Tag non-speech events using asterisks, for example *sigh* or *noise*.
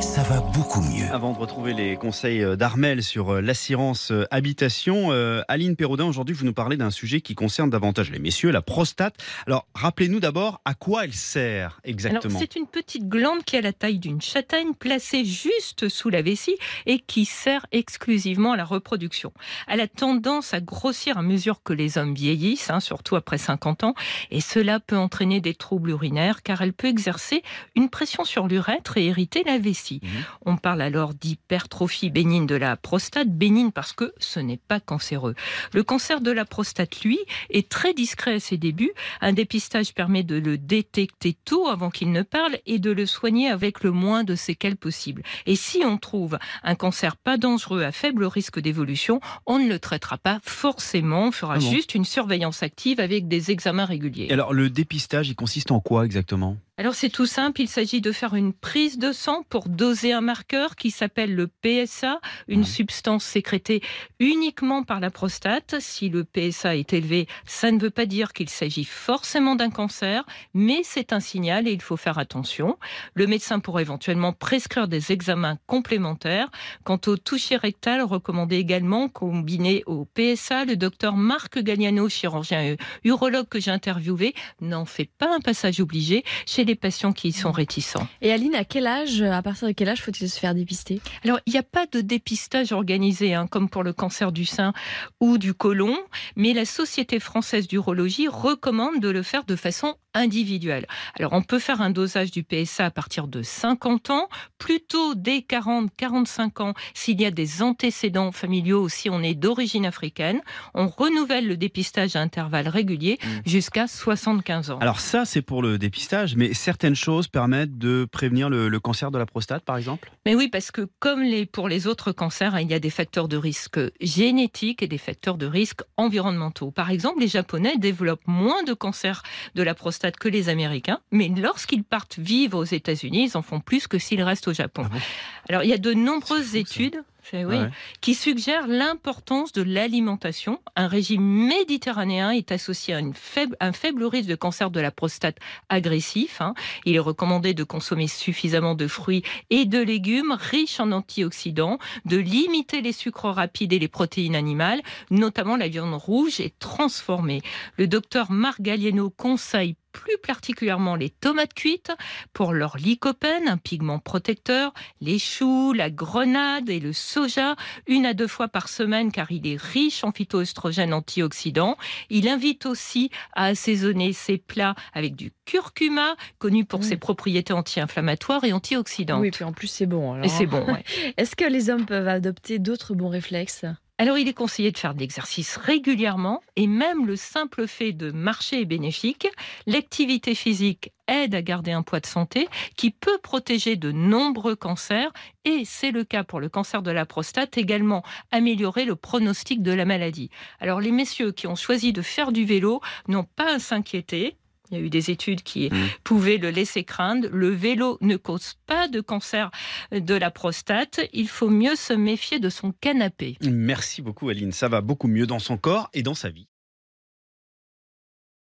Ça va beaucoup mieux. Avant de retrouver les conseils euh, d'Armel sur euh, l'assurance euh, habitation, Aline Perraudin, aujourd'hui, vous nous parlez d'un sujet qui concerne davantage les messieurs, la prostate. Alors, rappelez-nous d'abord à quoi elle sert exactement. C'est une petite glande qui a la taille d'une châtaigne placée juste sous la vessie et qui sert exclusivement à la reproduction. Elle a tendance à grossir à mesure que les hommes vieillissent, hein, surtout après 50 ans, et cela peut entraîner des troubles urinaires car elle peut exercer une pression sur l'urètre et irriter la vessie. Mhm. On parle alors d'hypertrophie bénigne de la prostate, bénigne parce que ce n'est pas cancéreux. Le cancer de la prostate, lui, est très discret à ses débuts. Un dépistage permet de le détecter tôt avant qu'il ne parle et de le soigner avec le moins de séquelles possible. Et si on trouve un cancer pas dangereux à faible risque d'évolution, on ne le traitera pas forcément, on fera ah juste une surveillance active avec des examens réguliers. alors le dépistage, il consiste en quoi exactement? Alors c'est tout simple, il s'agit de faire une prise de sang pour doser un marqueur qui s'appelle le PSA, une substance sécrétée uniquement par la prostate. Si le PSA est élevé, ça ne veut pas dire qu'il s'agit forcément d'un cancer, mais c'est un signal et il faut faire attention. Le médecin pourrait éventuellement prescrire des examens complémentaires. Quant au toucher rectal, recommandé également combiné au PSA, le docteur Marc Galliano, chirurgien urologue que j'ai interviewé, n'en fait pas un passage obligé chez les patients qui y sont réticents. Et Aline, à quel âge, à partir de quel âge faut-il se faire dépister? Alors, il n'y a pas de dépistage organisé, hein, comme pour le cancer du sein ou du côlon, mais la Société française d'urologie recommande de le faire de façon individuelle. Alors, on peut faire un dosage du PSA à partir de 50 ans, plutôt dès 40-45 ans s'il y a des antécédents familiaux ou si on est d'origine africaine. On renouvelle le dépistage à intervalles réguliers mmh. jusqu'à 75 ans. Alors ça, c'est pour le dépistage, mais certaines choses permettent de prévenir le, cancer de la prostate, par exemple? Mais oui, parce que comme les, pour les autres cancers, il y a des facteurs de risque génétiques et des facteurs de risque environnementaux. Par exemple, les Japonais développent moins de cancers de la prostate que les Américains, mais lorsqu'ils partent vivre aux États-Unis, ils en font plus que s'ils restent au Japon. Ah Alors, il y a de nombreuses études oui, qui suggère l'importance de l'alimentation. Un régime méditerranéen est associé à une faible, un faible risque de cancer de la prostate agressif. Hein. Il est recommandé de consommer suffisamment de fruits et de légumes riches en antioxydants, de limiter les sucres rapides et les protéines animales, notamment la viande rouge et transformée. Le docteur Marc Gallieno conseille plus particulièrement les tomates cuites pour leur lycopène, un pigment protecteur, les choux, la grenade et le soja, une à deux fois par semaine car il est riche en phytoestrogènes antioxydants. Il invite aussi à assaisonner ses plats avec du curcuma, connu pour ses propriétés anti-inflammatoires et antioxydantes. Oui, puis en plus c'est bon. Et c'est bon. *laughs* Est-ce que les hommes peuvent adopter d'autres bons réflexes? Alors il est conseillé de faire de l'exercice régulièrement et même le simple fait de marcher est bénéfique. L'activité physique aide à garder un poids de santé qui peut protéger de nombreux cancers et c'est le cas pour le cancer de la prostate, également améliorer le pronostic de la maladie. Alors les messieurs qui ont choisi de faire du vélo n'ont pas à s'inquiéter. Il y a eu des études qui mmh. pouvaient le laisser craindre. Le vélo ne cause pas de cancer de la prostate. Il faut mieux se méfier de son canapé. Merci beaucoup Aline. Ça va beaucoup mieux dans son corps et dans sa vie.